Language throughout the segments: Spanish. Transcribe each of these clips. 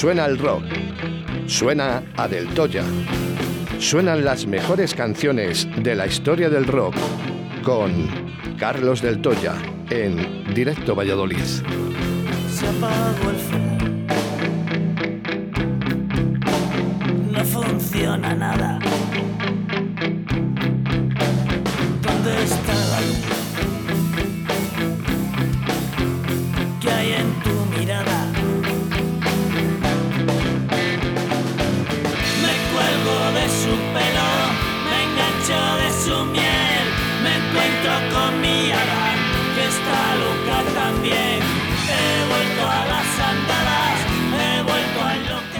Suena el rock. Suena a Del Toya. Suenan las mejores canciones de la historia del rock con Carlos Del Toya en Directo Valladolid. Se apagó el. No funciona nada. ¿Dónde está la luz? ¿Qué hay en tu mirada?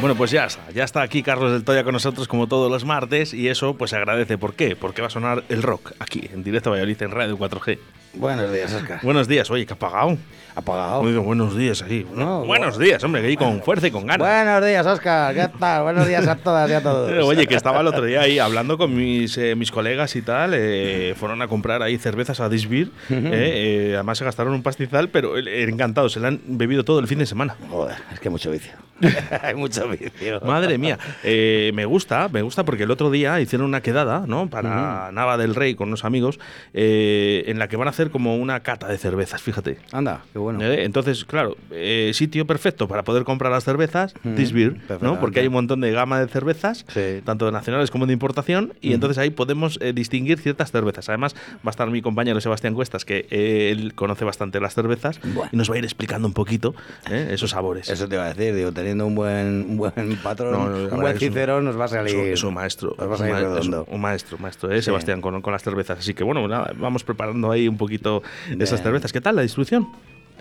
Bueno, pues ya está, ya está aquí Carlos del Toya con nosotros como todos los martes y eso pues se agradece. ¿Por qué? Porque va a sonar el rock aquí, en directo a Valladolid, en Radio 4G. Buenos días, Oscar. Buenos días, oye, ¿qué ha pagado? Apagado. Digo, buenos días ahí. No, buenos días, hombre, que ahí con fuerza y con ganas. Buenos días, Oscar. ¿Qué tal? Buenos días a todas y a todos. Oye, que estaba el otro día ahí hablando con mis, eh, mis colegas y tal. eh, fueron a comprar ahí cervezas a Disbeer. eh, eh, además se gastaron un pastizal, pero eh, encantados. Se la han bebido todo el fin de semana. Joder, es que mucho vicio. hay mucho vicio. Madre mía, me gusta, me gusta porque el otro día hicieron una quedada, ¿no? Para Nava del Rey con unos amigos, en la que van a hacer como una cata de cervezas, fíjate. Anda, qué bueno. Eh, Entonces, claro, eh, sitio perfecto para poder comprar las cervezas, This Beer, ¿no? Porque hay un montón de gama de cervezas, Sí. tanto de nacionales como de importación, y entonces ahí podemos eh, distinguir ciertas cervezas. Además, va a estar mi compañero Sebastián Cuestas, que él conoce bastante las cervezas, Bueno. y nos va a ir explicando un poquito esos sabores. Eso te iba a decir, digo, teniendo un buen, un buen patrón, No, no, la un buen cicerón, nos va a salir. Es un- es un maestro. Nos va a es salir un redondo. maestro, maestro, ¿eh? Sí. Sebastián, con, con las cervezas. Así que bueno, nada, vamos preparando ahí un poquito esas Bien. cervezas. ¿Qué tal la distribución?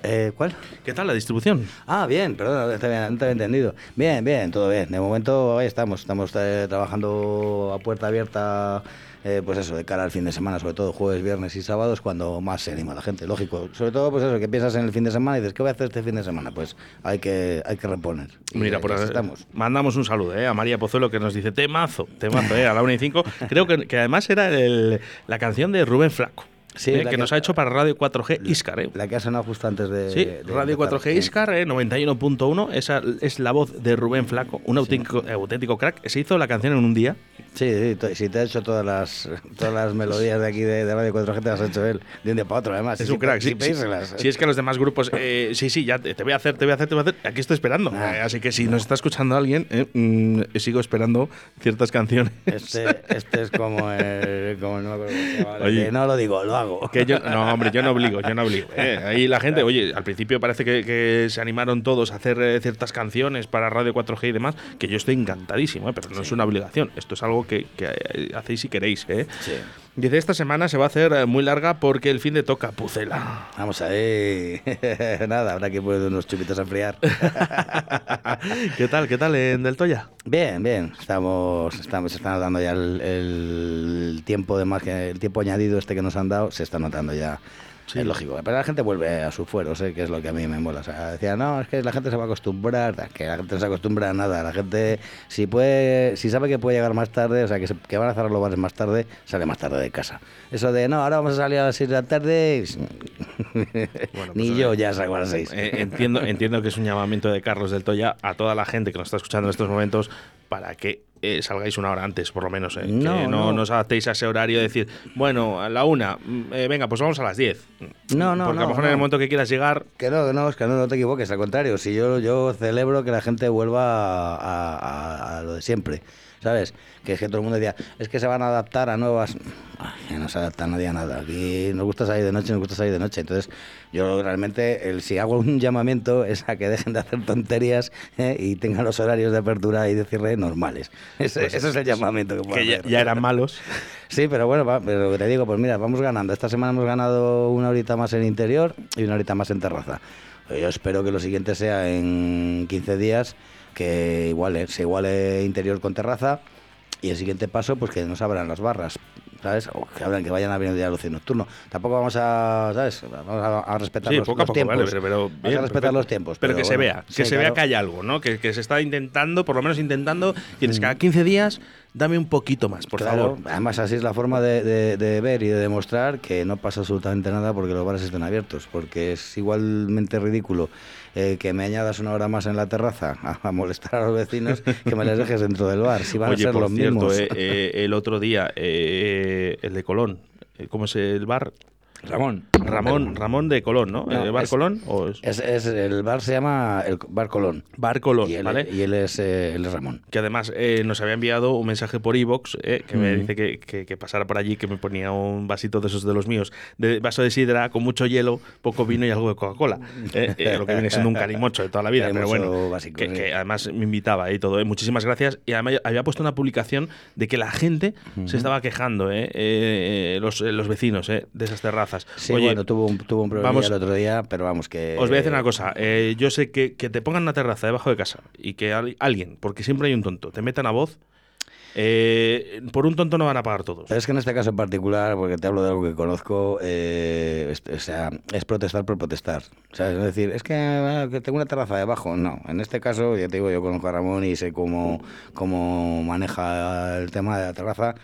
Eh, ¿Cuál? ¿Qué tal la distribución? Ah, bien, perdón, no te había, no te había entendido. Bien, bien, todo bien. De momento ahí estamos, estamos eh, trabajando a puerta abierta, eh, pues eso, de cara al fin de semana, sobre todo jueves, viernes y sábados, cuando más se anima la gente, lógico. Sobre todo, pues eso, que piensas en el fin de semana y dices, ¿qué voy a hacer este fin de semana? Pues hay que, hay que reponer. Y Mira, ahí por ahí estamos. mandamos un saludo a María Pozuelo que nos dice temazo, temazo, a la 1 y 5. Creo que, que además era el- la canción de Rubén Flaco. Sí, ¿eh? que, que- nos ha hecho para Radio 4G Iscar. ¿eh? La que ha sonado justo antes de. Sí, de Radio empezar. 4G Sí. Iscar, eh, 91.1. Esa es la voz de Rubén Flaco, un auténtico, auténtico crack. Se hizo la canción en un día. Sí, sí, si te ha hecho todas las, todas las melodías de aquí de, de Radio 4G, te las ha hecho él, de un día para otro, además. Es un crack, sí. sin sí. Si es que los demás grupos, eh, sí, sí, ya te, te voy a hacer, te voy a hacer, te voy a hacer. Aquí estoy esperando. Ah. Eh, así que si nos está escuchando alguien, eh, mm, sigo esperando ciertas canciones. Este, este es como el. Como no, me acuerdo cómo se llama, Oye. no lo digo, lo hago. Que yo, no, hombre, yo no obligo, yo no obligo. eh. Ahí la gente, oye, al principio parece que, que se animaron todos a hacer eh, ciertas canciones para Radio 4G y demás, que yo estoy encantadísimo, eh, pero no es una obligación. Esto es algo que, que, hacéis si queréis. eh. Sí. Dice, esta semana se va a hacer eh, muy larga porque el fin de toca Pucela. Vamos ahí. Nada, habrá que poner unos chupitos a enfriar. ¿Qué tal, qué tal en Del Toya? Bien, bien. Estamos, estamos, se está notando ya el, el tiempo de más que el tiempo añadido este que nos han dado, se está notando ya. Es lógico. Pero la gente vuelve a sus fueros, ¿eh? que es lo que a mí me mola. O sea, decía, no, es que la gente se va a acostumbrar, que la gente no se acostumbra a nada. La gente, si puede, si sabe que puede llegar más tarde, o sea, que, se- que van a cerrar los bares más tarde, sale más tarde de casa. Eso de, no, ahora vamos a salir a las 6 de la tarde, Bueno, Ni pues, yo eh, ya a las seis. Eh, entiendo, entiendo que es un llamamiento de Carlos del Toya a toda la gente que nos está escuchando en estos momentos para que eh, salgáis una hora antes, por lo menos. eh, No, que no, no. nos adaptéis a ese horario de decir, bueno, a la una, mm, eh, venga, pues vamos a las 10. No, no, Porque a lo mejor en el momento que quieras llegar, Que no, que no, es que no, no te equivoques, al contrario, si yo, yo celebro que la gente vuelva a, a- a lo de siempre, ¿sabes? Que es que todo el mundo decía, es que se van a adaptar a nuevas... Ay, no se adapta nadie a nada, aquí nos gusta salir de noche, nos gusta salir de noche, entonces yo realmente, el, si hago un llamamiento es a que dejen de hacer tonterías ¿eh? y tengan los horarios de apertura y de cierre normales. Ese, Pues ese es el llamamiento que puedo que hacer. ya eran malos. Sí, pero bueno, va, pero te digo, pues mira, vamos ganando. Esta semana hemos ganado una horita más en interior y una horita más en terraza. Yo espero que lo siguiente sea en 15 días, que iguale, se iguale interior con terraza y el siguiente paso, pues que nos abran las barras, ¿sabes? O que abran, que vayan abriendo ya el ocio nocturno. Tampoco vamos a, ¿sabes? Vamos a, a respetar Sí, los, poco a los poco, tiempos. vale, pero, pero Vamos a respetar perfecto. los tiempos. Pero, que se vea, que sí, se vea que hay algo, ¿no? Que, que se está intentando, por lo menos intentando, tienes Mm. cada 15 días, dame un poquito más, por Claro, favor. Además, así es la forma de, de- de ver y de demostrar que no pasa absolutamente nada porque los bares estén abiertos. Porque es igualmente ridículo eh, que me añadas una hora más en la terraza a, molestar a los vecinos que me les dejes dentro del bar. Si van Oye, a ser por los cierto, mismos. eh, eh, el otro día, eh, el de Colón, ¿cómo es el bar? Ramón. Ramón, Ramón de Colón, ¿no? No, ¿El bar es- Colón? ¿O es- Es, es- el bar se llama el Bar Colón. Bar Colón, Y él, ¿vale? y él es, eh, él Ramón. que además eh, nos había enviado un mensaje por iVox que me dice que, que- que pasara por allí, que me ponía un vasito de esos de los míos, de vaso de sidra con mucho hielo, poco vino y algo de Coca-Cola. eh, eh, lo que viene siendo un calimocho de toda la vida, pero bueno, básico, que, sí. que además me invitaba y todo. eh. Muchísimas gracias. Y además había puesto una publicación de que la gente se estaba quejando, eh, eh, los, eh, los vecinos eh, de esas terrazas. Sí, Oye, bueno, tuvo un, tuvo un problema el otro día, pero vamos que... os voy a decir una cosa. eh, yo sé que, que te pongan una terraza debajo de casa y que al- alguien, porque siempre hay un tonto, te metan a voz. eh, por un tonto no van a pagar todos. Pero es que en este caso en particular, porque te hablo de algo que conozco, eh, es, o sea, es protestar por protestar. ¿sabes? Es decir, es que, ah, que tengo una terraza debajo. No, en este caso, ya te digo, yo conozco a Ramón y sé cómo, cómo maneja el tema de la terraza.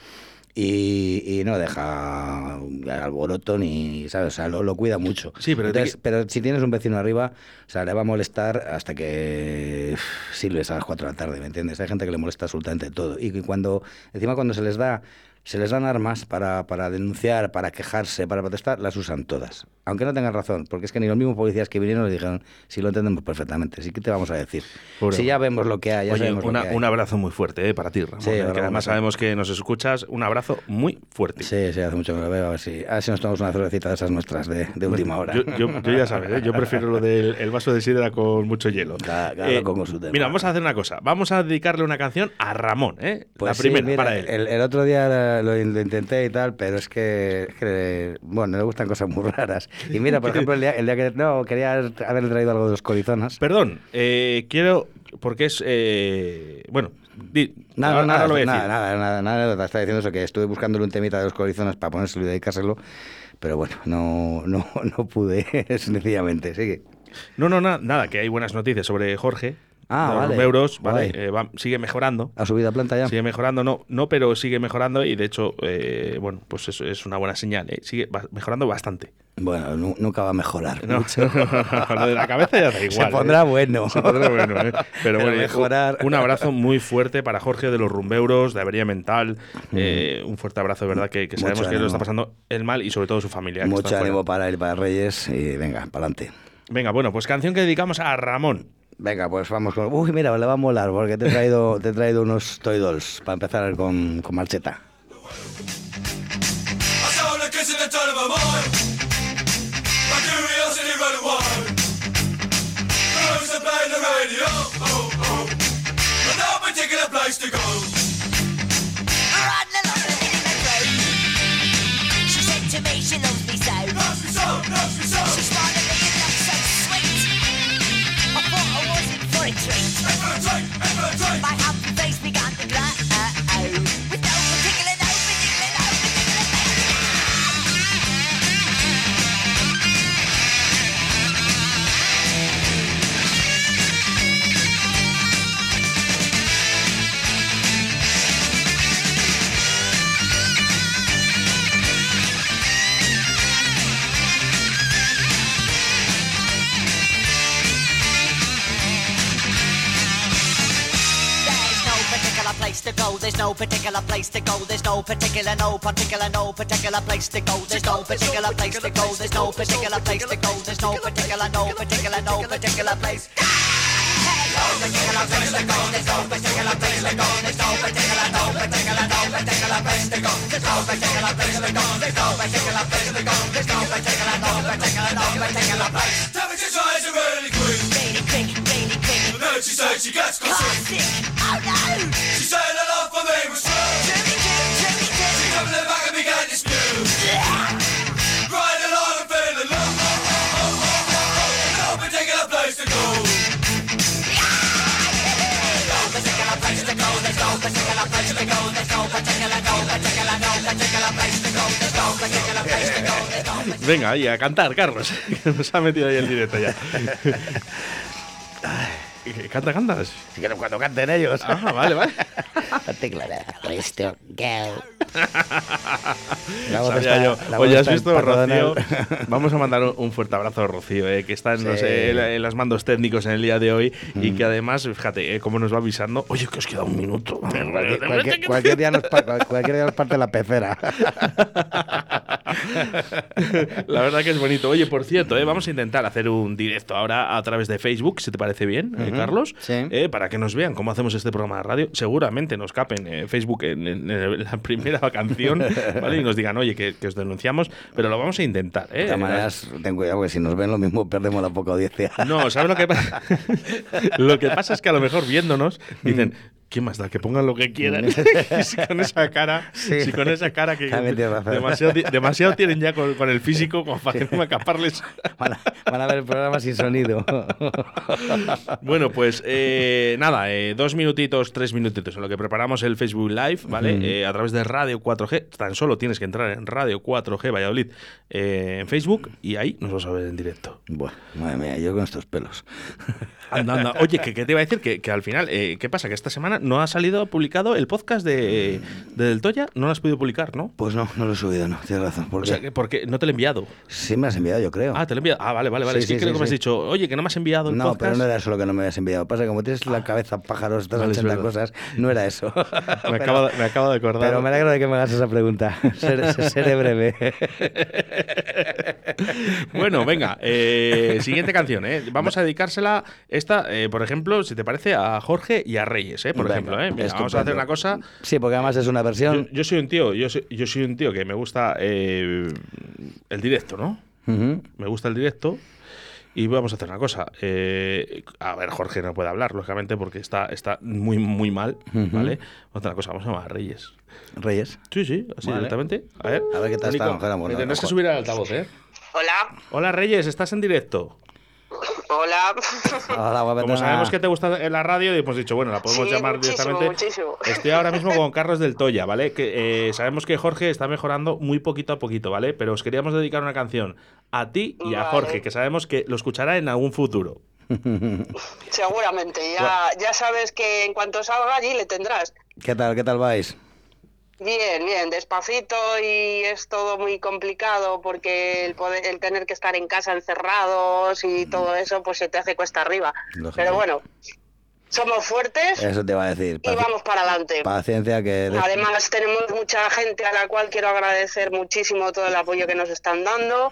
Y, y no deja alboroto ni, ¿sabes? O sea, lo, lo cuida mucho. Sí, pero pero si tienes un vecino arriba, o sea, le va a molestar hasta que uf, silbes a las 4 de la tarde, ¿me entiendes? Hay gente que le molesta absolutamente todo. Y cuando, encima cuando se les da, se les dan armas para, para denunciar, para quejarse, para protestar, las usan todas. Aunque no tengan razón, porque es que ni los mismos policías que vinieron les dijeron, si lo entendemos perfectamente, sí que te vamos a decir. Si ya vemos lo que hay, ya Oye, sabemos una- lo que hay. un abrazo muy fuerte eh, para ti, Ramón. Sí, eh, que además sí. sabemos que nos escuchas. Un abrazo muy fuerte. Sí, sí, hace mucho que lo veo, a ver si, a ver si nos tomamos una cervecita de esas nuestras de, de última hora. Yo, yo- yo ya sabes, ¿eh? yo prefiero lo del el vaso de sidra con mucho hielo. Cada- cada Eh, su tema. mira, vamos a hacer una cosa. Vamos a dedicarle una canción a Ramón, ¿eh? Pues la sí, primera, mira, para él. El, el otro día lo, lo intenté y tal, pero es que, que, bueno, le gustan cosas muy raras. Y mira, por ejemplo, el día, el día que no, quería haberle traído algo de los corizonas. Perdón, eh, quiero. Porque es. eh, bueno, di- Nada, ahora- nada, ahora lo voy a nada, decir. nada, nada, nada. Estaba diciendo eso, que estuve buscándole un temita de los corizonas para ponérselo y dedicárselo, pero bueno, no, no, no pude, sencillamente. Sigue. No, no, na- nada, que hay buenas noticias sobre Jorge. Ah, de vale. euros, ¿vale? Eh, va- sigue mejorando. ¿Ha subido a planta ya? Sigue mejorando, no, no, pero sigue mejorando y de hecho, eh, bueno, pues eso es una buena señal. ¿eh? Sigue mejorando bastante. Bueno, nu- nunca va a mejorar No, mucho. lo de la cabeza ya da igual. Se pondrá bueno. Se pondrá bueno, ¿eh? Pero Pero bueno, mejorar. un abrazo muy fuerte para Jorge de los Rumbeuros, de Avería Mental. eh, un fuerte abrazo, de verdad, que, que Mm. Mucho sabemos que lo ánimo. está pasando el mal y sobre todo su familia. Mucho fuera. ánimo para él, para Reyes, y venga, para adelante. Venga, bueno, pues canción que dedicamos a Ramón. Venga, pues vamos con. Uy, mira, le va a molar porque te he traído, te he traído unos Toy Dolls para empezar con, con marcheta. No particular place to go. There's no particular, no particular, no particular place to go. There's no particular place to go. There's no particular place to go. There's no particular, no particular, no particular place. No particular place to go. There's no particular place to go. There's no particular, no particular, no particular place to go. There's no particular place to go. There's no particular place to go. There's no particular, no particular, no particular place. Temperature to really quick. Really quick, really quick. But then she said she gets sick. Oh no! She said particular place to go. There's no particular, no particular, no particular place to go. There's no particular place to go. There's no particular. Venga, y a cantar, Carlos. que nos ha metido ahí el directo ya. Eh, Canta, cantas. Si quieren cuando canten ellos. Ah, vale, vale. Particular place to go. La voz Sabía yo. la Oye, has visto. Rocío. Vamos a mandar un, fuerte abrazo a Rocío, eh, que está en, los, Sí. eh, en la- los mandos técnicos en el día de hoy y que además, fíjate, eh, cómo nos va avisando. Oye, que os queda un minuto. Cualquier, cualquier- cualquier día nos cualquier día nos parte la pecera. La verdad que es bonito. Oye, por cierto, eh, vamos a intentar hacer un directo ahora a través de Facebook, si te parece bien, eh, Carlos, sí. eh, para que nos vean cómo hacemos este programa de radio. Seguramente nos capen Facebook en, en- en la primera canción ¿vale? y nos digan, oye, que, que os denunciamos, pero lo vamos a intentar. De todas maneras, ten cuidado, porque si nos ven lo mismo, perdemos la poca audiencia. No, ¿sabes lo que pasa? lo que pasa es que a lo mejor viéndonos dicen, ¿qué más da? Que pongan lo que quieran. si con esa cara, Sí. si con esa cara que demasiado, demasiado tienen ya con, con el físico como para que no acaparles. Van a, van a ver el programa sin sonido. Bueno, pues eh, nada, eh, dos minutitos, tres minutitos en lo que preparamos el Facebook Live, ¿vale? Eh, a través de Radio 4G. Tan solo tienes que entrar en Radio 4G Valladolid en Facebook y ahí nos vas a ver en directo. Bueno, madre mía, yo con estos pelos. Anda, anda. Oye, que, que te iba a decir que, que al final, ¿qué pasa? Que esta semana no ha salido publicado el podcast de, de Del Toya, no lo has podido publicar, ¿no? Pues no, no lo he subido, no, tienes razón. O Porque sea, que porque no te lo he enviado. sí me has enviado, yo creo. Ah, te lo he enviado. Ah, vale, vale, vale. Sí, es que sí, creo sí, que me has dicho, oye, que no me has enviado el No, podcast. pero no era eso lo que no me habías enviado. Pasa que como tienes la cabeza pájaros, estás Vale, es 80 verdad. cosas, no era eso. me, Pero- acabo, de- me acabo de acordar. Pero me alegro de que me hagas esa pregunta. Seré, seré breve. Bueno, venga, eh, siguiente canción, ¿eh? Vamos a dedicársela, esta, eh, por ejemplo, si te parece, a Jorge y a Reyes, ¿eh? Por ejemplo, ¿eh? Mira, vamos a hacer una cosa. Sí, porque además es una versión. yo soy un tío, yo soy, yo soy un tío que me gusta eh, el directo, ¿no? Me gusta el directo. Y vamos a hacer una cosa. eh, a ver, Jorge no puede hablar, lógicamente, porque está, está muy, muy mal, ¿vale? Vamos a hacer una cosa, vamos a llamar a Reyes. Reyes. Sí, sí, así Vale. directamente. A ver, A ver qué tal está, tendrás que subir al altavoz, ¿eh? Hola, Hola, Reyes, estás en directo. Hola. Hola, guapetona. Como sabemos que te gusta en la radio, hemos dicho, bueno, la podemos Sí, llamar muchísimo, directamente. muchísimo. Estoy ahora mismo con Carlos del Toya, ¿vale? Que eh, sabemos que Jorge está mejorando muy poquito a poquito, ¿vale? Pero os queríamos dedicar una canción a ti y a Vale. Jorge, que sabemos que lo escuchará en algún futuro. Seguramente, ya, ya sabes que en cuanto salga allí le tendrás. ¿Qué tal, qué tal vais? Bien, bien, despacito y es todo muy complicado porque el, poder, el tener que estar en casa encerrados y todo eso pues se te hace cuesta arriba. Lógico. Pero bueno, somos fuertes Eso te iba a decir. y vamos para adelante. Paciencia que... de- Además tenemos mucha gente a la cual quiero agradecer muchísimo todo el apoyo que nos están dando.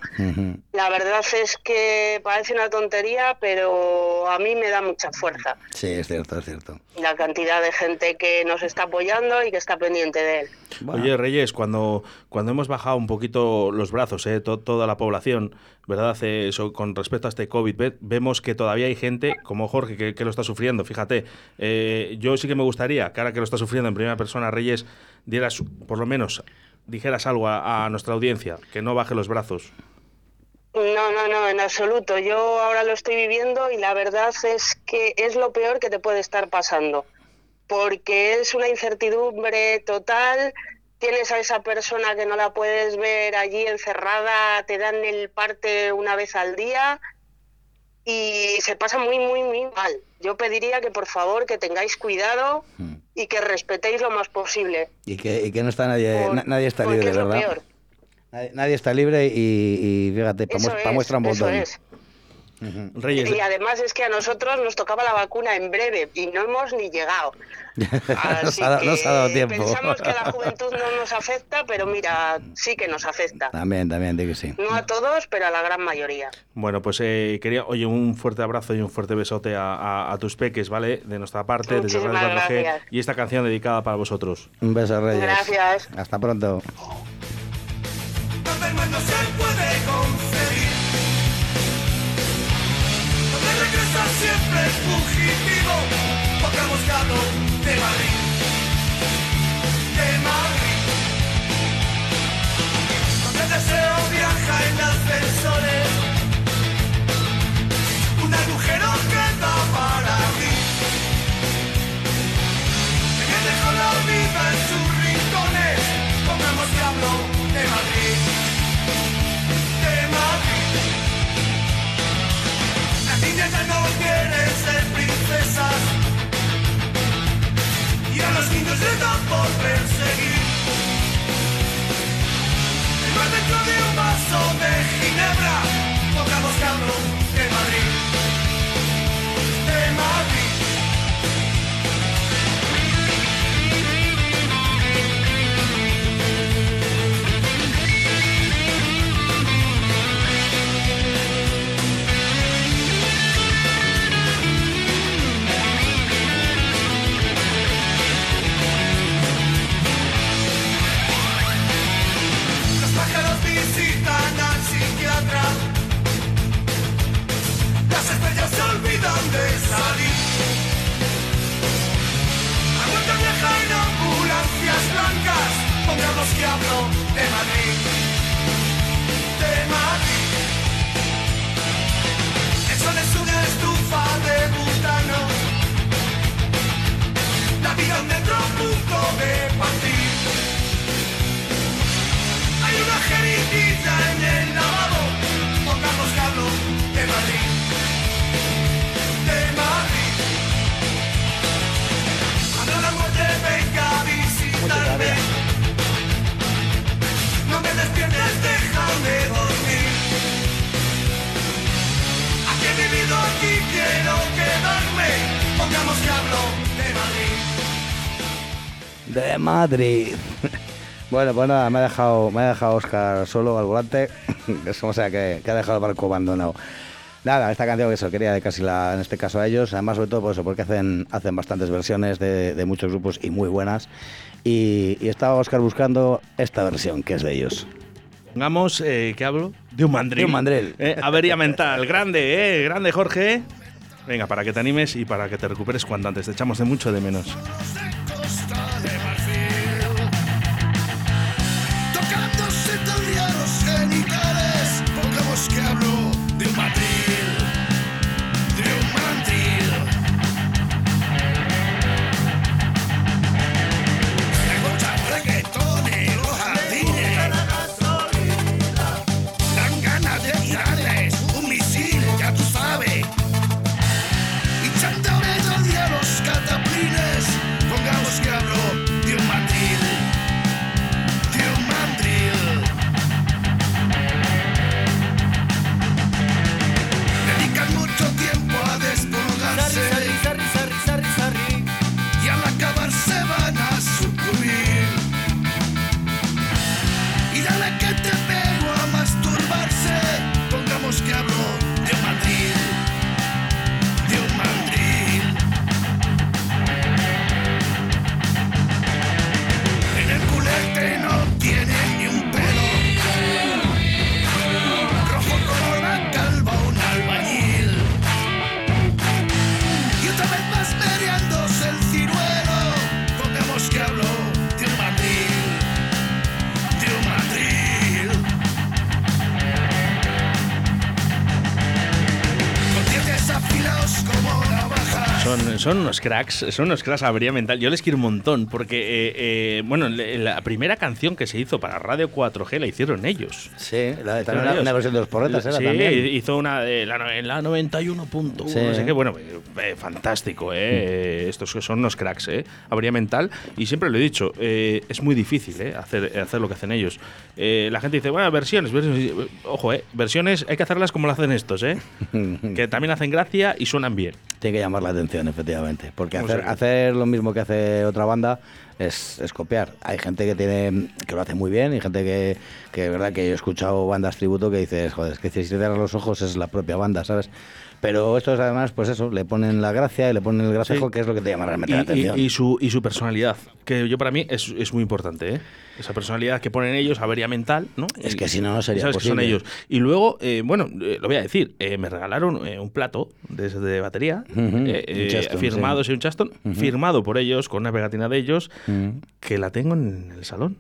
La verdad es que parece una tontería, pero a mí me da mucha fuerza Sí, es cierto, es cierto. la cantidad de gente que nos está apoyando y que está pendiente de él. Bueno, Oye, Reyes, cuando, cuando hemos bajado un poquito los brazos, ¿eh? To- toda la población, ¿verdad? Eso, con respecto a este COVID, ve- vemos que todavía hay gente como Jorge que, lo está sufriendo. Fíjate, eh, yo sí que me gustaría ahora que lo está sufriendo en primera persona, Reyes, dieras, por lo menos, dijeras algo a nuestra audiencia, que no baje los brazos. No, no, no, en absoluto. Yo ahora lo estoy viviendo y la verdad es que es lo peor que te puede estar pasando, porque es una incertidumbre total. Tienes a esa persona que no la puedes ver allí encerrada, te dan el parte una vez al día y se pasa muy, muy, muy mal. Yo pediría que por favor que tengáis cuidado Mm. y que respetéis lo más posible. y, que, y que no está nadie... por- na- nadie está libre, es ¿verdad? Nadie, nadie está libre y, y fíjate, para es, muestra un eso Reyes. Y además es que a nosotros nos tocaba la vacuna en breve y no hemos ni llegado. nos, ha, que nos ha dado tiempo. Pensamos que la juventud no nos afecta, pero mira, sí que nos afecta. También, también, di que sí. No a todos, pero a la gran mayoría. Bueno, pues eh, quería, oye, un fuerte abrazo y un fuerte besote a, a- a tus peques, ¿vale? De nuestra parte, desde Muchísimas Radio 4G. gracias. Y esta canción dedicada para vosotros. Un beso, Reyes. Gracias. Hasta pronto. no se puede siempre fugitivo, ha buscado de Madrid. De Madrid. Donde el deseo viaja en ascensores. Un agujero que da para mí. Que dejó la vida en sus rincones. Pongamos que hablo de Madrid. Las niñas ya no quieren Madrid. Bueno, pues nada, me ha dejado, me ha dejado Oscar solo al volante. Es como sea que, que ha dejado el barco abandonado. Nada, esta canción que eso quería de casi la, en este caso a ellos, además sobre todo por eso, porque hacen, hacen bastantes versiones de, de muchos grupos y muy buenas. Y, y estaba Oscar buscando esta versión, que es de ellos. Pongamos, eh, ¿qué hablo? De un mandril. De un mandril. Eh, avería mental. Grande, ¿eh? Grande, Jorge. Venga, para que te animes y para que te recuperes cuanto antes. Te echamos de mucho de menos. Son, unos cracks, son unos cracks a avería mental. Yo les quiero un montón, porque, eh, eh, bueno, la primera canción que se hizo para Radio 4G la hicieron ellos. Sí, la, Hicieron también una, ellos. una versión de los porretas era sí, también. hizo una de la, la 91.1, Sí. no sé qué. Bueno, eh, fantástico, ¿eh? Estos son unos cracks, ¿eh? Avería mental. Y siempre lo he dicho, es muy difícil. Hacer, hacer lo que hacen ellos. La gente dice, bueno, versiones, versiones. Ojo, ¿eh? Versiones hay que hacerlas como lo hacen estos, ¿eh? que también hacen gracia y suenan bien. Tiene que llamar la atención, efectivamente. Porque hacer, hacer lo mismo que hace otra banda es, es copiar. Hay gente que tiene que lo hace muy bien y gente que, que verdad que yo he escuchado bandas tributo que dices, joder, es que si te cierras los ojos es la propia banda, ¿sabes? Pero estos además, pues eso, le ponen la gracia y le ponen el gracejo, Sí. que es lo que te llama realmente Y, la atención. y su, y su personalidad, que yo para mí es, es muy importante, ¿eh? Esa personalidad que ponen ellos, avería mental, ¿no? Es que si no, no sería sabes que son posible. ellos. Y luego, eh, bueno, eh, lo voy a decir, eh, me regalaron eh, un plato de, de batería, eh, Chaston, firmado, sí. sí, un Chaston, firmado por ellos, con una pegatina de ellos, que la tengo en el salón.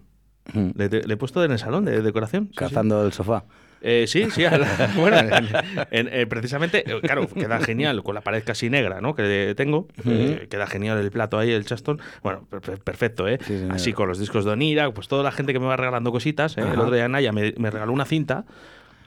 Le, le he puesto en el salón de decoración. sí, sí. Cazando el sofá. Eh, sí, sí, a la- bueno, en- en- eh, precisamente, eh, claro, queda genial con la pared casi negra, ¿no? Que tengo, eh, queda genial el plato ahí, el Chaston, bueno, per- per- perfecto, ¿eh? Sí. Así con los discos de Onira, pues toda la gente que me va regalando cositas, ¿eh? El otro día Naya me, me regaló una cinta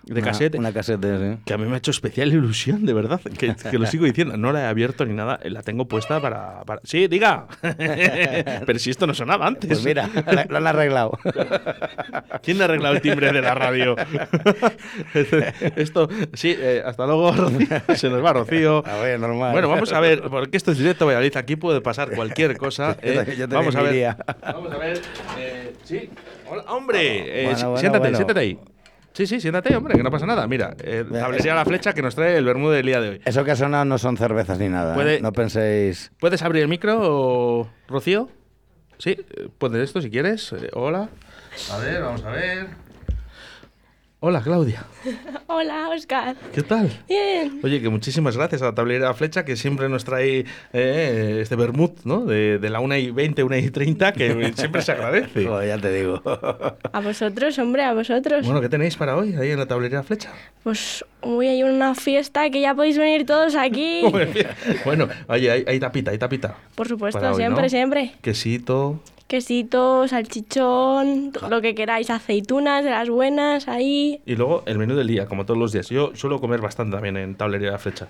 de Una- cassette Una casete, sí. que a mí me ha hecho especial ilusión, de verdad, que, que lo sigo diciendo, no la he abierto ni nada, la tengo puesta para... para- Sí, diga, pero si esto no sonaba antes. Pues mira, lo han arreglado. ¿Quién ha arreglado el timbre de la radio? Esto, sí, eh, hasta luego, Rocío. Se nos va Rocío. A ver, normal. Bueno, vamos a ver, porque esto es directo Valladolid, aquí puede pasar cualquier cosa. Yo eh. vamos a ver. Vamos a ver. eh, sí. Hola, hombre, eh, Bueno, bueno, siéntate, bueno. siéntate ahí. Sí, sí, siéntate, hombre, que no pasa nada. Mira, eh, tablería la flecha que nos trae el vermú del día de hoy. Eso que ha sonado no son cervezas ni nada. ¿eh? No penséis. ¿Puedes abrir el micro, Rocío? Sí, eh, puedes esto si quieres. Eh, hola. A ver, vamos a ver. Hola, Claudia. Hola, Oscar. ¿Qué tal? Bien. Oye, que muchísimas gracias a la tablera Flecha que siempre nos trae eh, este vermut, ¿no? De, de la 1 y 20, 1 y 30, que siempre se agradece. Ya te digo. A vosotros, hombre, a vosotros. Bueno, ¿qué tenéis para hoy ahí en la tablera Flecha? Pues hoy hay una fiesta que ya podéis venir todos aquí. bueno, oye, hay, hay tapita, hay tapita. Por supuesto, Para hoy, siempre, ¿no? siempre. Quesito. Quesito, salchichón, lo que queráis, aceitunas de las buenas ahí. Y luego el menú del día, como todos los días. Yo suelo comer bastante también en tablería La Flecha.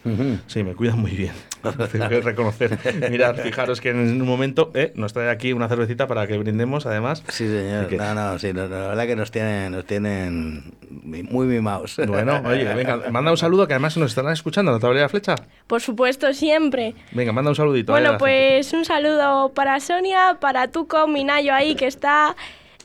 Sí, me cuidan muy bien. Tengo que reconocer. Mirad, fijaros que en un momento eh, nos trae aquí una cervecita para que brindemos, además. Sí, señor. No, no, sí, no, no, la verdad que nos tienen, nos tienen muy mimados. Bueno, oye, venga, manda un saludo que además nos estarán escuchando en la tablera Flecha. Por supuesto, siempre. Venga, manda un saludito. Bueno, la gente. pues un saludo para Sonia, para Tuco, Minayo ahí que está,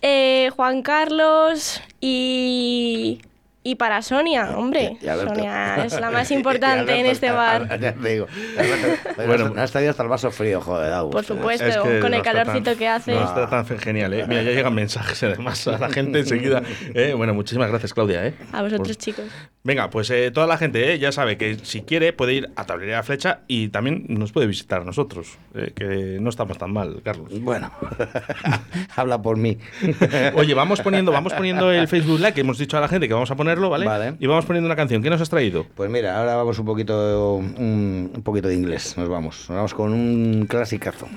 eh, Juan Carlos y, y para Sonia, hombre. Y Alberto. Sonia es la más Y importante en este bar. a- Ya te digo. Alberto, Bueno. no has traído hasta el vaso frío, joder, da gusto. Por supuesto, Es que con el calorcito tan- que hace. No está tan genial, ¿eh? Mira, ya llegan mensajes además a la gente enseguida. ¿eh? Bueno, muchísimas gracias, Claudia, ¿eh? A vosotros, Por- chicos. Venga, pues eh, toda la gente eh, ya sabe que si quiere puede ir a Tablería Flecha y también nos puede visitar a nosotros, eh, que no estamos tan mal, Carlos. Bueno, habla por mí. Oye, vamos poniendo, vamos poniendo el Facebook Live, que hemos dicho a la gente que vamos a ponerlo, ¿vale? Vale. Y vamos poniendo una canción. ¿Qué nos has traído? Pues mira, ahora vamos un poquito, un, un poquito de inglés. Nos vamos. Nos vamos con un clasicazo.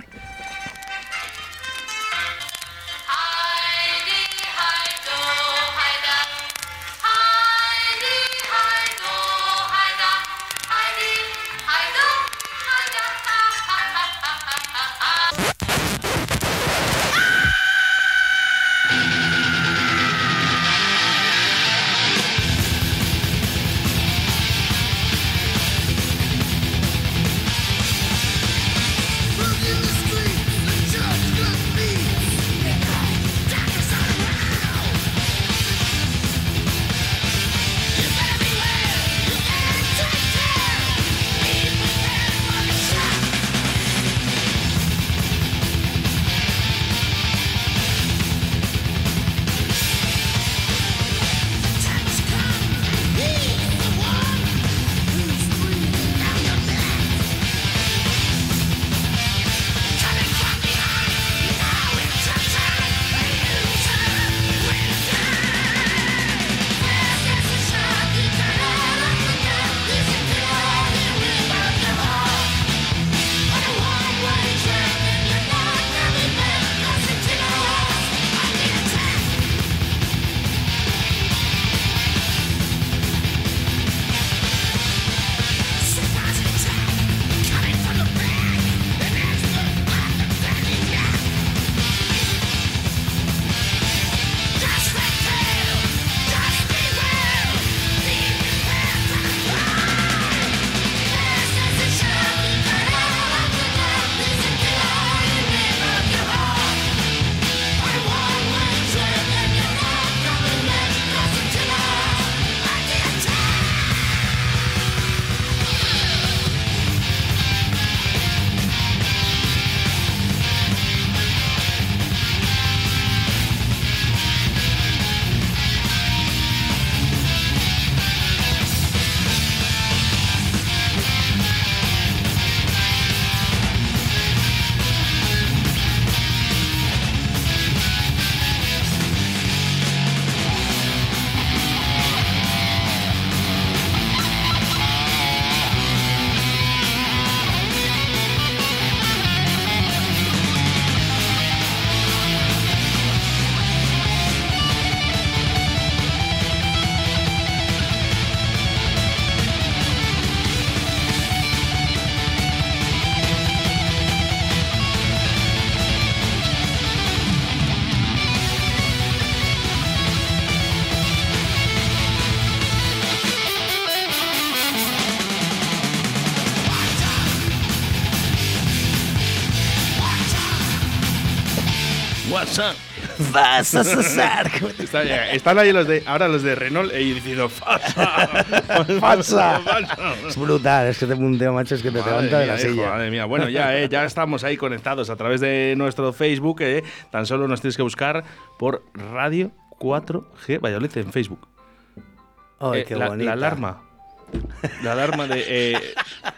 Vas a cesar. Está bien, Están ahí los de, ahora los de Renault y diciendo Fasa. Falsa. Es brutal, es que tengo un tema, macho, es que te Madre levanta de la hijo, silla. madre mía. Bueno, ya, eh, ya estamos ahí conectados a través de nuestro Facebook. eh. Tan solo nos tienes que buscar por Radio 4G Valladolid en Facebook. Ay, Eh, qué la, bonita. la alarma. La alarma de. eh,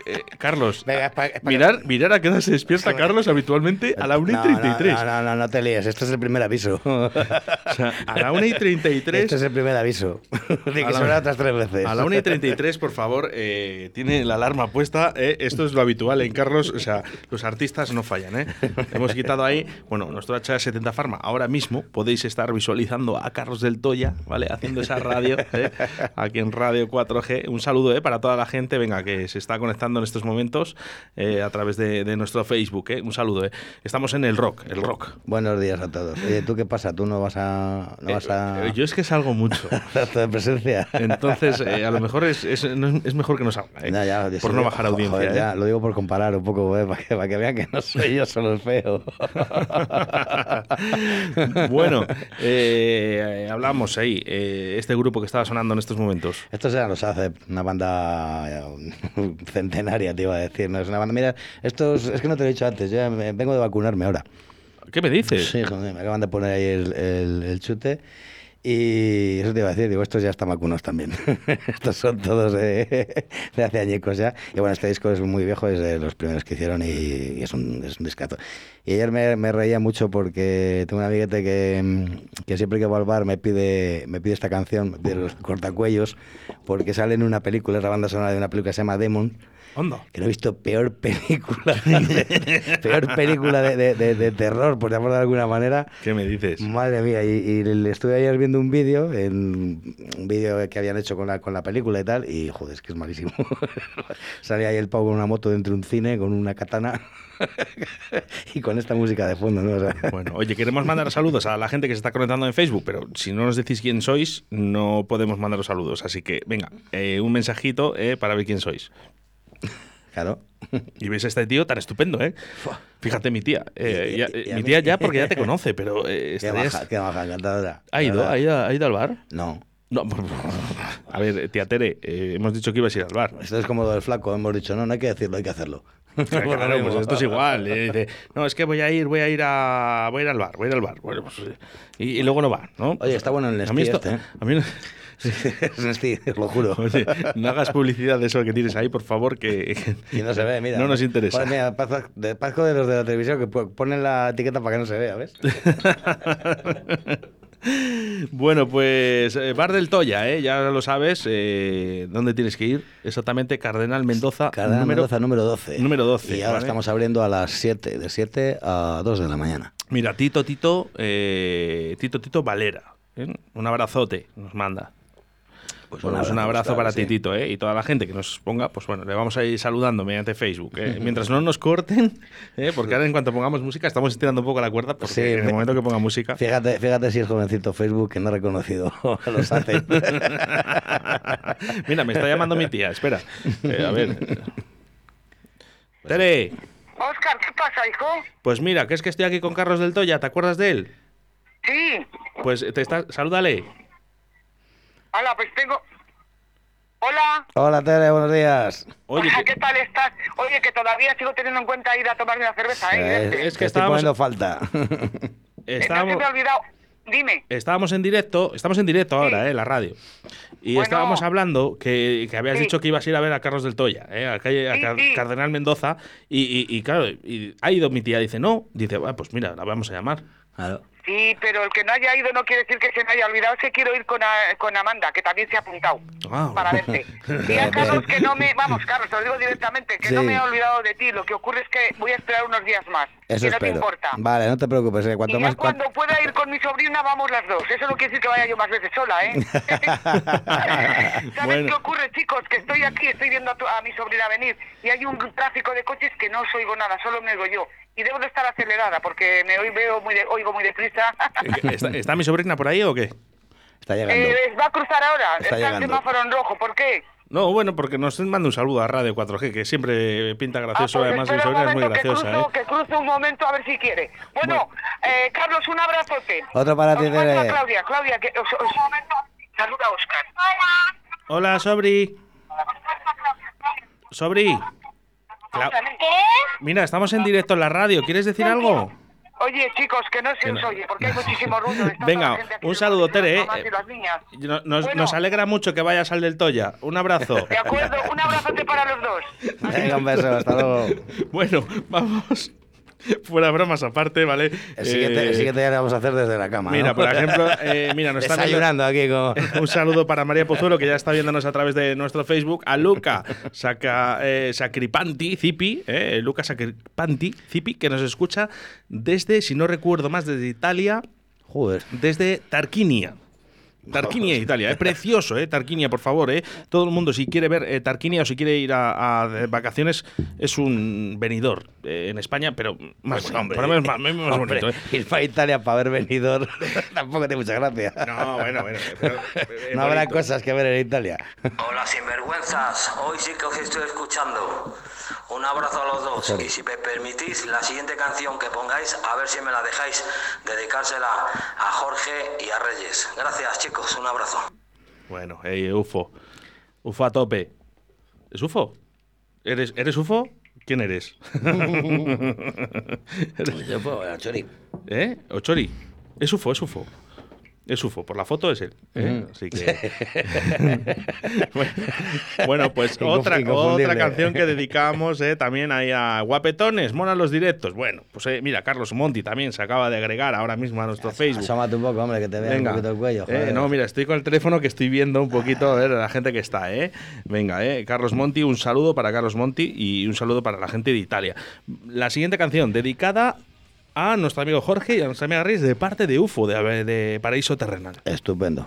eh, Carlos. Venga, es pa- es pa- Mirar, mirar a qué hora se despierta Carlos habitualmente a la 1 y No, 33. No, no, no, no te líes, esto es el primer aviso. O sea, a la 1 y 33. Este es el primer aviso. De A que la- suena otras tres veces. A la 1 y 33, por favor, eh, tiene la alarma puesta. eh, esto es lo habitual en Carlos. O sea, los artistas no fallan. ¿eh? Hemos quitado ahí, bueno, nuestro H70 Pharma. Ahora mismo podéis estar visualizando a Carlos del Toya, ¿vale? Haciendo esa radio, ¿eh? aquí en Radio 4G. Un saludo ¿eh? para toda la gente, venga, que se está conectando en estos momentos eh, a través de, de nuestro Facebook. ¿eh? Un saludo. ¿eh? Estamos en el rock, el rock. Buenos días a todos. Oye, ¿tú qué pasa? ¿Tú no vas a, no vas a Eh, yo es que salgo mucho. de presencia? Entonces, eh, a lo mejor es, es- no es- mejor que no salga. ¿eh? Ya, por no bajar audiencia. joder, ¿eh? ya, lo digo por comparar un poco, eh, para, que, para que vean que no soy yo solo el feo. bueno, eh, hablamos ahí, eh, este grupo que estaba sonando en estos momentos. Estos eran los ACEP, una banda eh, centenaria, te iba a decir. ¿no? Es una banda, mira, estos, es que no te lo he dicho antes, ya me- vengo de vacunarme ahora. ¿Qué me dices? Sí, joder, me acaban de poner ahí el, el- el chute. Y eso te iba a decir, digo, estos ya están vacunados también. estos son todos de, de hace añicos ya. Y bueno, este disco es muy viejo, es de los primeros que hicieron y, y es, un, es un discazo. Y ayer me, me reía mucho porque tengo un amiguete que, que siempre que va al bar me pide, me pide esta canción, pide los cortacuellos, porque sale en una película, es la banda sonora de una película que se llama Demon. Onda. Que no he visto peor película, de- peor película de, de- terror, por llamarlo de alguna manera. ¿Qué me dices? Madre mía, y, y le estuve ayer viendo un vídeo, en un vídeo que habían hecho con la, con la película y tal, y joder, es que es malísimo. Salía ahí el pavo con una moto dentro de un cine, con una katana, y con esta música de fondo, ¿no? O sea, Bueno, oye, queremos mandar saludos a la gente que se está conectando en Facebook, pero si no nos decís quién sois, no podemos mandaros saludos. Así que, venga, eh, un mensajito eh, para ver quién sois. Claro. Y veis a este tío tan estupendo, ¿eh? Fíjate, mi tía. eh, Y- ya- y- y a mi tía ya porque ya te conoce, pero eh, Qué estarías- baja, qué baja, encantadora. ¿Ha ido? ¿Ha ido, ha ido al bar? No. No, a ver, tía Tere, eh, hemos dicho que ibas a ir al bar. Esto es como lo del flaco, hemos dicho, no, no hay que decirlo, hay que hacerlo. Claro, pues esto es igual. eh, no, es que voy a ir, voy a ir a, voy a ir al bar, voy a ir al bar. Bueno, pues, eh, y, y luego no va, ¿no? Oye, está bueno el a mí esto, este, ¿eh? a mí os lo juro. oye, no hagas publicidad de eso que tienes ahí, por favor, que, no se ve, mira. no nos interesa. Joder, mira, pazco de, de los de la televisión que po- ponen la etiqueta para que no se vea, ¿ves? Bueno, pues eh, Bar del Toya, ¿eh? ya lo sabes. eh, ¿Dónde tienes que ir? Exactamente, Cardenal Mendoza. Cardenal número- Mendoza número 12. número 12, Y ahora ¿vale? estamos abriendo a las 7, de 7 a 2 de la mañana. Mira, Tito, Tito, eh, Tito, Tito Valera. Un abrazote nos manda. Pues Bueno, pues un abrazo, abrazo claro, para sí. Titito, ¿eh? Y toda la gente que nos ponga, pues bueno, le vamos a ir saludando mediante Facebook, ¿eh? Mientras no nos corten, ¿eh? Porque ahora en cuanto pongamos música estamos estirando un poco la cuerda, porque Sí, en el me- momento que ponga música... Fíjate, fíjate si es jovencito Facebook que no ha reconocido a los hace. Mira, me está llamando mi tía, espera. Eh, a ver. Tere, Oscar, ¿qué pasa, hijo? pues mira, que es que estoy aquí con Carlos del Toya, ¿te acuerdas de él? Sí. Pues te está... Salúdale. Hola, pues tengo... Hola. Hola, Tere, buenos días. Oye, Hola, que- ¿qué tal estás? Oye, que todavía sigo teniendo en cuenta ir a tomarme una cerveza, ¿eh? Eh, Este. es que estoy poniendo falta. No estábamos... me olvidado. Dime. Estábamos en directo, estamos en directo ahora, eh, la radio. Y Bueno. estábamos hablando que, que habías Sí. dicho que ibas a ir a ver a Carlos del Toya, eh, a, calle, a Sí, Car- sí. Cardenal Mendoza. Y, y- y claro, y ha ido mi tía, dice no. Dice, "Ah, pues mira, la vamos a llamar. Claro. Sí, pero el que no haya ido no quiere decir que se me haya olvidado. Es que quiero ir con, a- con Amanda, que también se ha apuntado Ah, para verte. Y a Carlos que no me... Vamos, Carlos, te lo digo directamente, que no me he olvidado de ti. Lo que ocurre es que voy a esperar unos días más. Eso no te espero. importa. Vale, no te preocupes. eh, Cuanto y ya más, cuan- cuando pueda ir con mi sobrina vamos las dos. Eso no quiere decir que vaya yo más veces sola, ¿eh? ¿Sabes Bueno. qué ocurre, chicos? Que estoy aquí, estoy viendo a, tu- a mi sobrina venir y hay un tráfico de coches que no os oigo nada, solo me oigo yo. Y debo de estar acelerada porque me veo muy de- oigo muy deprisa. ¿Está, está mi sobrina por ahí o qué? Está llegando. Eh, ¿Va a cruzar ahora? Está el llegando. semáforo en rojo, ¿por qué? No, bueno, porque nos manda un saludo a Radio 4G, que siempre pinta gracioso, pues además mi sobrina es muy graciosa, cruzo, ¿eh? que cruce un momento a ver si quiere. Bueno, eh, Carlos, un abrazote. Otro para ti, Tere. Claudia, Claudia, que os, os- un momento. Saluda a Oscar. Hola, Sobri. Sobri. Cla- Mira, estamos en directo en la radio, ¿quieres decir algo? Oye, chicos, que no se os oye, porque hay muchísimo ruido. Venga, un saludo, Tere, ¿eh? Bueno. nos alegra mucho que vayas al del Toya. Un abrazo. De acuerdo, un abrazote para los dos. Venga, un beso, hasta luego. Bueno, vamos. Fuera bromas aparte, ¿vale? El siguiente, Eh, el siguiente ya lo vamos a hacer desde la cama. Mira, ¿no? por ejemplo, eh, mira, nos están Desayunando aquí con. Un saludo para María Pozuelo, que ya está viéndonos a través de nuestro Facebook. A Luca Saca, eh, Sacripanti Zipi, eh, Luca Sacripanti Zipi, que nos escucha desde, si no recuerdo más, desde Italia, Joder. desde Tarquinia. Tarquinia, Italia. Es precioso, ¿eh? Tarquinia, por favor, ¿eh? Todo el mundo, si quiere ver eh, Tarquinia o si quiere ir a, a de vacaciones, es un venidor eh, en España, pero más Pues, hombre, por lo menos más, más hombre, bonito, ¿eh? Ir para Italia para ver venidor tampoco tiene mucha gracia. No, bueno, bueno. pero- eh, No habrá cosas que ver en Italia. Hola sinvergüenzas, hoy sí que os estoy escuchando. Un abrazo a los dos y si me permitís la siguiente canción que pongáis, a ver si me la dejáis dedicársela a Jorge y a Reyes. Gracias chicos, un abrazo. Bueno, hey, UFO. UFO a tope. ¿Es UFO? ¿Eres, ¿Eres UFO? ¿Quién eres? Yo puedo, bueno, Chori. ¿Eh? ¿Ochori? Es UFO, es UFO. Es UFO, por la foto es él. ¿eh? Mm. Así que. bueno, bueno, pues otra, otra canción que dedicamos eh, también ahí a Guapetones, monan los directos. Bueno, pues eh, mira, Carlos Monti también se acaba de agregar ahora mismo a nuestro Facebook. Asómate un poco, hombre, que te vea Venga. un poquito el cuello. Eh, joder. no, mira, estoy con el teléfono que estoy viendo un poquito a ver la gente que está, ¿eh? Venga, ¿eh? Carlos Monti, un saludo para Carlos Monti y un saludo para la gente de Italia. La siguiente canción, dedicada a nuestro amigo Jorge y a nuestra amiga Reyes de parte de UFO, de, de Paraíso Terrenal. Estupendo.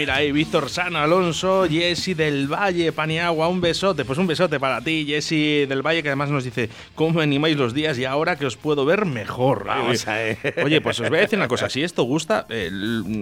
Mira ahí, Víctor Sano, Alonso, Jessy del Valle, Paniagua, un besote. Pues un besote para ti, Jessy del Valle, que además nos dice, ¿cómo me animáis los días y ahora que os puedo ver mejor? Vamos a ver. Oye, pues os voy a decir una cosa, si esto gusta, eh,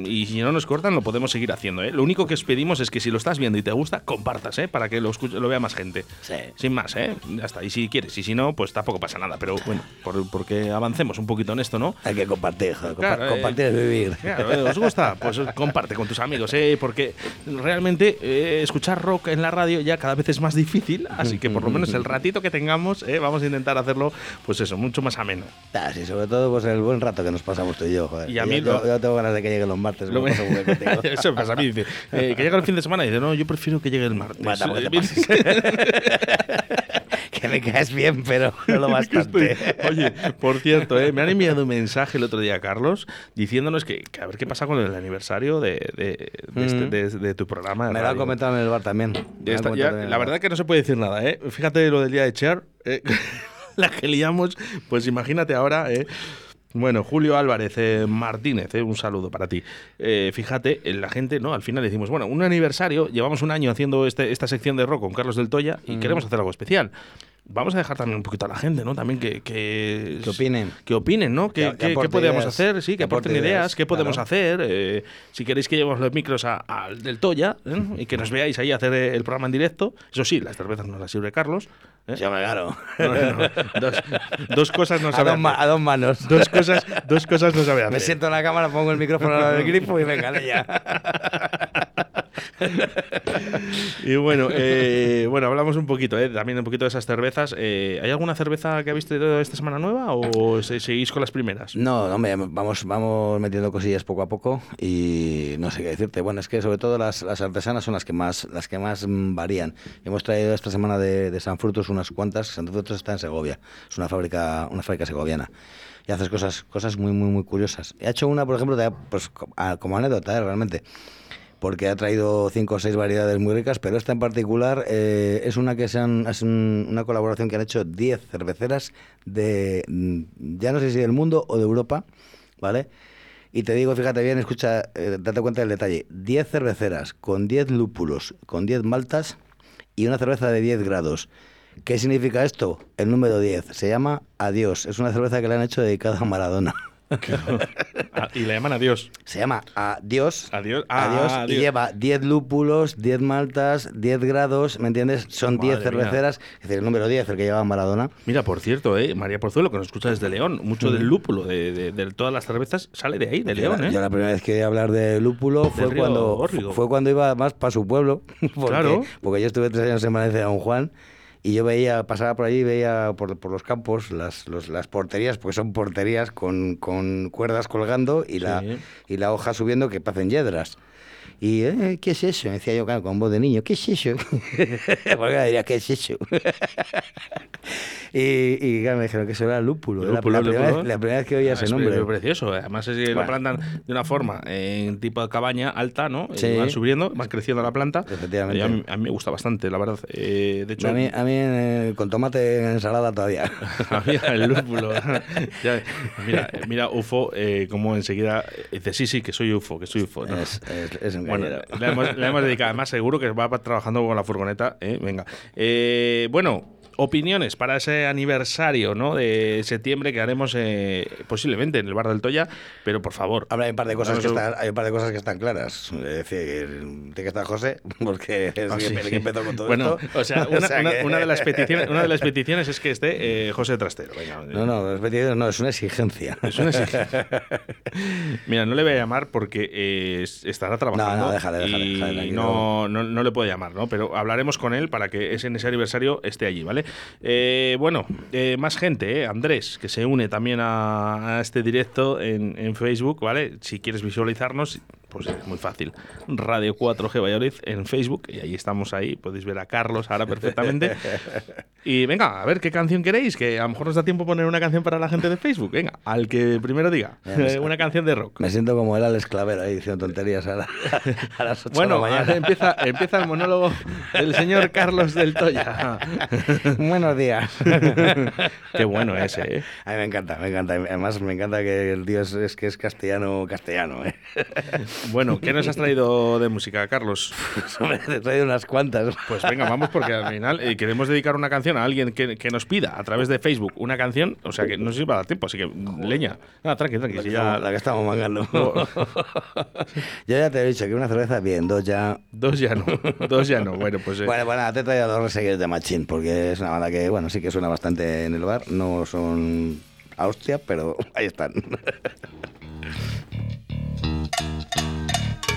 y si no nos cortan, lo podemos seguir haciendo, ¿eh? Lo único que os pedimos es que si lo estás viendo y te gusta, compartas, ¿eh? Para que lo, escuche- lo vea más gente. Sí. Sin más, ¿eh? Ya está. Y si quieres, y si no, pues tampoco pasa nada. Pero bueno, por- porque avancemos un poquito en esto, ¿no? Hay que compartir, joder. compa- Claro, eh, compartir es vivir. Claro, eh, ¿os gusta? Pues comparte con tus amigos, ¿eh? Porque realmente eh, escuchar rock en la radio ya cada vez es más difícil, así que por lo menos el ratito que tengamos, ¿eh? vamos a intentar hacerlo, pues eso, mucho más ameno. Ah, sí, sobre todo pues el buen rato que nos pasamos tú y yo, joder. Y a Yo- mí yo, lo- yo tengo ganas de que lleguen los martes. Lo me lo paso muy bien contigo. Eso me pasa a mí, dice, eh, que llega el fin de semana y dice, no, yo prefiero que llegue el martes. Bueno, que me caes bien, pero no lo bastante. Estoy- Oye, por cierto, ¿eh? me han enviado un mensaje el otro día, Carlos, diciéndonos que, que a ver qué pasa con el aniversario de, de- de este- Mm. de- de tu programa. Me lo han comentado en el bar también. Ya la bar. verdad que no se puede decir nada, ¿eh? Fíjate lo del día de Cher, ¿eh? la que liamos, pues imagínate ahora, ¿eh? Bueno, Julio Álvarez eh, Martínez, eh, un saludo para ti. Eh, fíjate, eh, la gente, ¿no? Al final decimos, bueno, un aniversario, llevamos un año haciendo este, esta sección de rock con Carlos del Toya y Mm. queremos hacer algo especial. vamos a dejar también un poquito a la gente, ¿no? También que... Que, opinen. Que opinen, ¿no? Que- Que, que qué podemos ideas, hacer, sí, que, aporten aporte ideas, ideas, qué podemos claro. hacer. eh, si queréis que llevemos los micros al del Toya ¿eh? y que nos veáis ahí hacer el programa en directo. Eso sí, las cervezas nos las sirve Carlos. ¿Eh? Ya me claro. No, no, no. Dos, dos cosas no A sabe dos, ma- hacer. a dos manos. Dos cosas, dos cosas no sabe hacer. Me siento en la cámara, pongo el micrófono al lado del grifo y venga, ya. Y bueno, eh, bueno, hablamos un poquito, eh, también un poquito de esas cervezas. Eh, ¿Hay alguna cerveza que habéis traído esta semana nueva o se- seguís con las primeras? No, hombre, vamos, vamos metiendo cosillas poco a poco y no sé qué decirte. Bueno, es que sobre todo las, las artesanas son las que más, las que más mm, varían. Hemos traído esta semana de, de San Frutos unas cuantas. San Frutos está en Segovia, es una fábrica, una fábrica segoviana. Y haces cosas, cosas muy, muy, muy curiosas. He hecho una, por ejemplo, pues, co- a- como anécdota, eh, realmente. Porque ha traído cinco o seis variedades muy ricas, pero esta en particular eh, es una que se han, es un- una colaboración que han hecho 10 cerveceras de, mm, ya no sé si del mundo o de Europa, ¿vale? Y te digo, fíjate bien, escucha, eh, date cuenta del detalle. 10 cerveceras con 10 lúpulos, con 10 maltas y una cerveza de 10 grados. ¿Qué significa esto? El número 10. Se llama Adiós. Es una cerveza que le han hecho dedicada a Maradona. Ah, y le llaman adiós. Se llama Adiós. Adiós. Ah, Adiós. adiós. Y lleva 10 lúpulos, 10 maltas, 10 grados, ¿me entiendes? Son 10 Madre mía. cerveceras. Es decir, el número 10, el que lleva Maradona. Mira, por cierto, eh, María Porzuelo, que nos escucha desde León, mucho del lúpulo de, de- de todas las cervezas sale de ahí, de León, ¿eh? yo la primera vez que hablar de lúpulo fue cuando, fue cuando iba más para su pueblo. Porque, Claro. Porque yo estuve tres años en Valencia, Don Juan, y yo veía, pasaba por allí, veía por, por los campos las, los- las porterías, porque son porterías con, con cuerdas colgando y, la, y la hoja subiendo que parecen yedras. Y, eh, ¿qué es eso? Me decía yo, claro, con voz de niño, ¿qué es eso? Porque diría, ¿qué es eso? y, y claro, me dijeron que eso era lúpulo. Lúpulo, la, primera lúpulo. vez, la primera vez que oía Ah, ese es nombre. pre- precioso. eh. Además, es que lo Bueno. plantan de una forma en tipo de cabaña alta, ¿no? Y Sí. van subiendo, van creciendo la planta. Efectivamente. A, mí, a mí me gusta bastante, la verdad. Eh, de hecho, a mí, a mí eh, con tomate en ensalada todavía. El lúpulo. Ya, mira, mira, UFO, eh, como enseguida dice, sí, sí, que soy UFO, que soy UFO. ¿no? Es, es, un Bueno, le hemos, le hemos dedicado, además seguro que va trabajando con la furgoneta. ¿eh? Venga. Eh, bueno, opiniones para ese aniversario ¿no? de septiembre que haremos eh, posiblemente en el Bar del Toya, pero por favor. Hay un par de cosas que están, hay un par de cosas que están claras. Es decir, tiene que estar José, porque es Ah, el sí. que empezó con todo bueno, esto. o sea, una, sea una- que- una de las peticiones, una de las peticiones es que esté eh, José Trastero. Venga, No, no, los peticiones no, es una exigencia. Es una exigencia. Mira, no le voy a llamar porque eh, es- estará trabajando. No, no, déjale, déjale, no, no, no le puedo llamar, ¿no? Pero hablaremos con él para que ese, en ese aniversario esté allí, ¿vale? Eh, bueno, eh, más gente, ¿eh? Andrés, que se une también a, a este directo en, en Facebook, ¿vale? Si quieres visualizarnos, pues es muy fácil. Radio 4G Valladolid en Facebook, y ahí estamos ahí, podéis ver a Carlos ahora perfectamente. Y venga, a ver qué canción queréis, que a lo mejor nos da tiempo poner una canción para la gente de Facebook. Venga, al que primero diga, una canción de rock. Me siento como el Alex Clavero ahí diciendo tonterías a, la- a las 8 Bueno, de la ahora mañana. empieza, empieza el monólogo del señor Carlos del Toya. Buenos días. Qué bueno ese, ¿eh? A mí me encanta, me encanta. Además, me encanta que el tío es, es que es castellano, castellano. ¿eh? Bueno, ¿qué nos has traído de música, Carlos? Te he traído unas cuantas. Pues venga, vamos, porque al final eh, queremos dedicar una canción a alguien que, que nos pida a través de Facebook una canción. O sea que no sé si va a dar tiempo, así que leña. Nada, tranqui, tranqui. La si que, ya- estamos, la que estamos mangando. Yo ya te he dicho que una cerveza, bien, dos ya. Dos ya no, dos ya no. Bueno, pues. eh, Bueno, bueno, te he traído dos reseguidos de Machín, porque es una banda que, bueno, sí que suena bastante en el bar. No son a hostia, pero ahí están. Mm-hmm.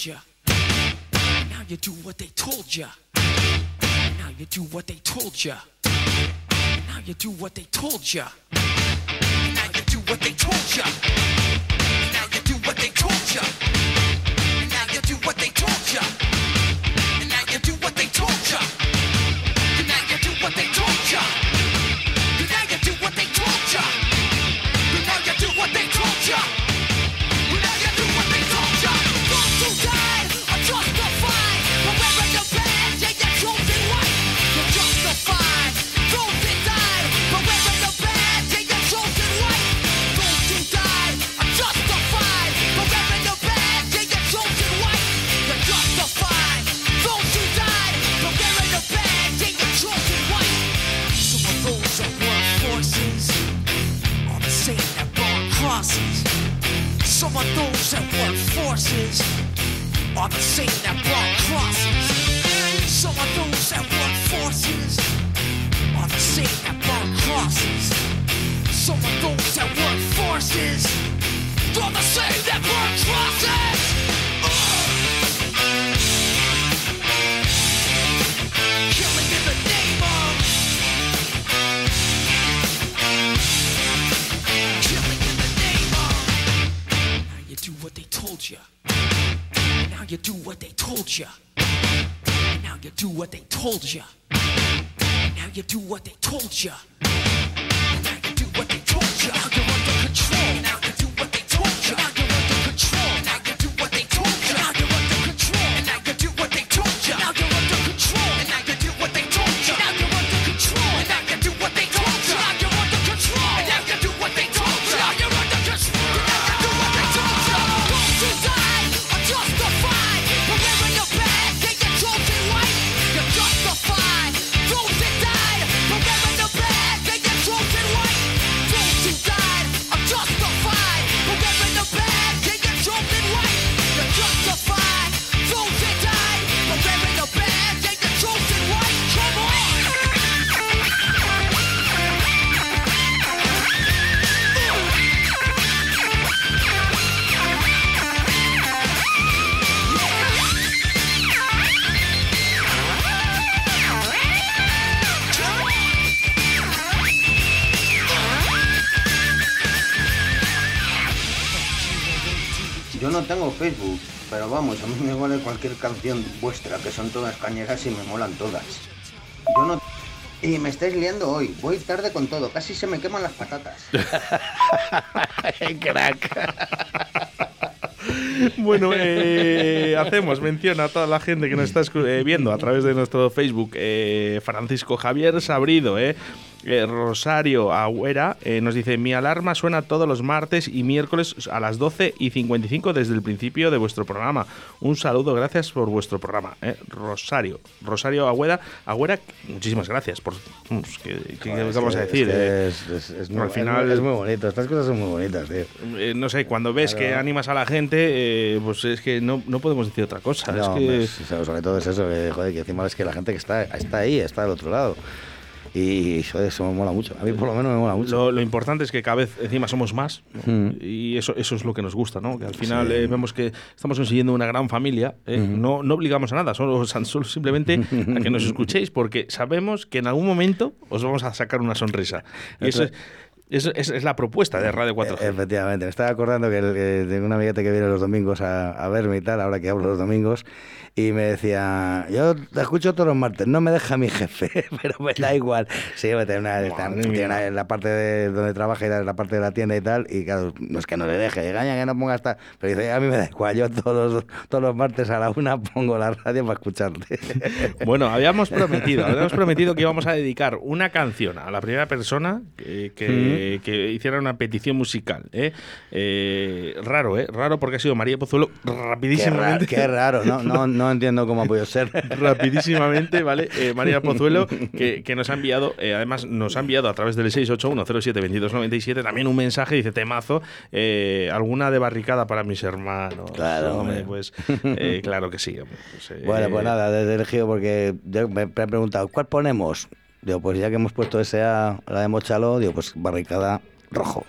Told you Now you do what they told you Now you do what they told you Now you do what they told you Now you do what they told you Now you do what they told you Now you do what they told you the same that burn crosses. Some of those that work forces are the same that burn crosses. Some of those that work forces are the same that burn crosses. Oh! Killing in the name of Killing in the name of Now you do what they told you. Now you do what they told you. Now you do what they told you. Now you do what they told you. Now you do what they told you. Now you're under control. Vamos, a mí me vale cualquier canción vuestra, que son todas cañeras y me molan todas. Yo no... Y me estáis liando hoy, voy tarde con todo, casi se me queman las patatas. Crack. Bueno, eh, hacemos mención a toda la gente que nos está eh, viendo a través de nuestro Facebook. eh, Francisco Javier Sabrido, eh, eh, Rosario Agüera, eh, nos dice: Mi alarma suena todos los martes y miércoles a las 12 y 55 desde el principio de vuestro programa. Un saludo, gracias por vuestro programa. eh. Rosario, Rosario Agüera, Agüera, muchísimas gracias por. pues, ¿Qué, qué- Joder, vamos a decir? es al muy- es final es muy bonito, estas cosas son muy bonitas, tío. eh, no sé, cuando ves Claro. que animas a la gente, eh, pues es que no, no podemos decir otra cosa. No, es hombre, que es- sobre todo es eso, que, joder, que encima es que la gente que está, está ahí, está del otro lado. Y joder, eso me mola mucho. A mí por lo menos me mola mucho. lo, lo importante es que cada vez encima somos más ¿no? Mm. y eso, eso es lo que nos gusta, ¿no? Que al final Sí. eh, vemos que estamos consiguiendo una gran familia. ¿eh? no, no obligamos a nada, solo, solo simplemente a que nos escuchéis porque sabemos que en algún momento os vamos a sacar una sonrisa. Y eso es, eso es, es la propuesta de Radio 4G. E- Efectivamente, me estaba acordando que, el- que tengo un amiguete que viene los domingos a, a verme y tal, ahora que hablo los domingos, y me decía, yo te escucho todos los martes, no me deja mi jefe, pero me da igual. Sí, me tiene una, tiene una- en la parte de donde trabaja y en la parte de la tienda y tal, y claro, no es que no le deje, diga, que no ponga esta, pero dice, a mí me da igual, yo todos los, todos los martes a la una pongo la radio para escucharte. Bueno, habíamos prometido, habíamos prometido que íbamos a dedicar una canción a la primera persona que, que que hiciera una petición musical. ¿eh? Eh, raro, ¿eh? Raro porque ha sido María Pozuelo Qué raro, rapidísimamente. qué raro, no, no, no entiendo cómo ha podido ser. rapidísimamente, ¿vale? Eh, María Pozuelo, que, que nos ha enviado, eh, además nos ha enviado a través del 681072297 también un mensaje, dice temazo, eh, alguna de barricada para mis hermanos. Claro, hombre, pues eh, claro que sí. pues, eh, Bueno, pues nada, desde elegido porque yo me, me han preguntado, ¿cuál ponemos? Digo, pues ya que hemos puesto esa, la de Mochalo, digo, pues barricada rojo.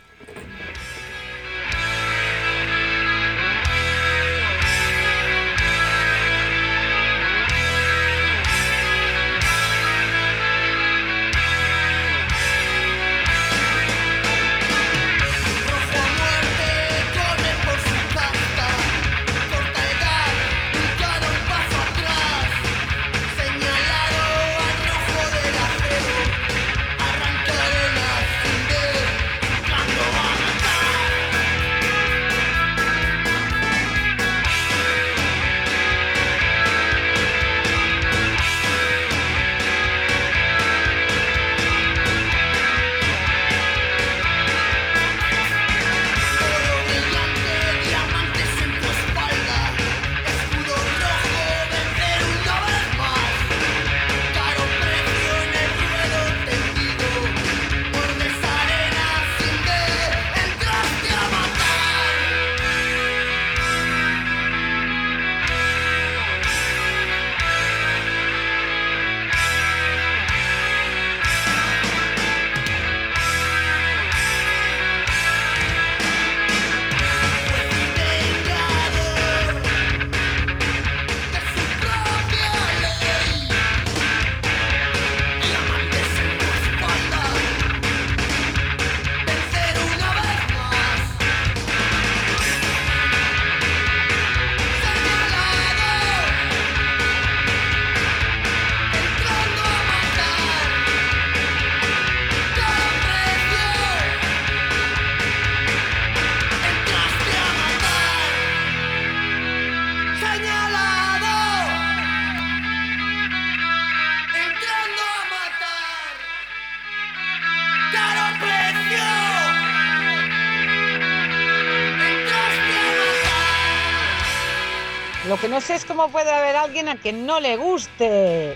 No sé cómo puede haber alguien a quien no le guste.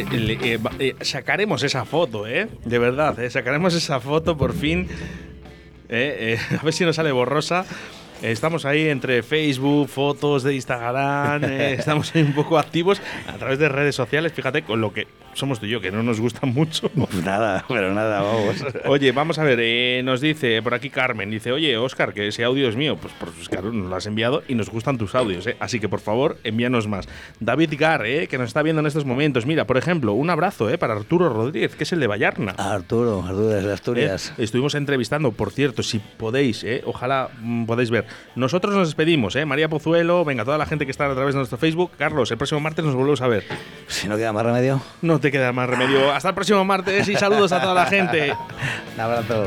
eh, eh, eh, sacaremos esa foto, ¿eh? De verdad, sacaremos esa foto por fin. A ver si nos sale borrosa. Estamos ahí entre Facebook, fotos de Instagram, eh, estamos ahí un poco activos a través de redes sociales, fíjate, con lo que somos tú y yo, que no nos gustan mucho. Nada, pero nada, vamos. Oye, vamos a ver, eh, nos dice por aquí Carmen, dice, oye, Oscar, que ese audio es mío. Pues, pues claro, nos lo has enviado y nos gustan tus audios, eh. así que por favor, envíanos más. David Gar, eh, que nos está viendo en estos momentos. Mira, por ejemplo, un abrazo eh, para Arturo Rodríguez, que es el de Vallarna. Arturo, Arturo desde Asturias. Eh, estuvimos entrevistando, por cierto, si podéis, eh, ojalá mm, podáis ver. Nosotros nos despedimos, ¿eh? María Pozuelo, venga, toda la gente que está a través de nuestro Facebook. Carlos, el próximo martes nos volvemos a ver. Si no queda más remedio. No te queda más remedio. Hasta el próximo martes y saludos a toda la gente. Un abrazo.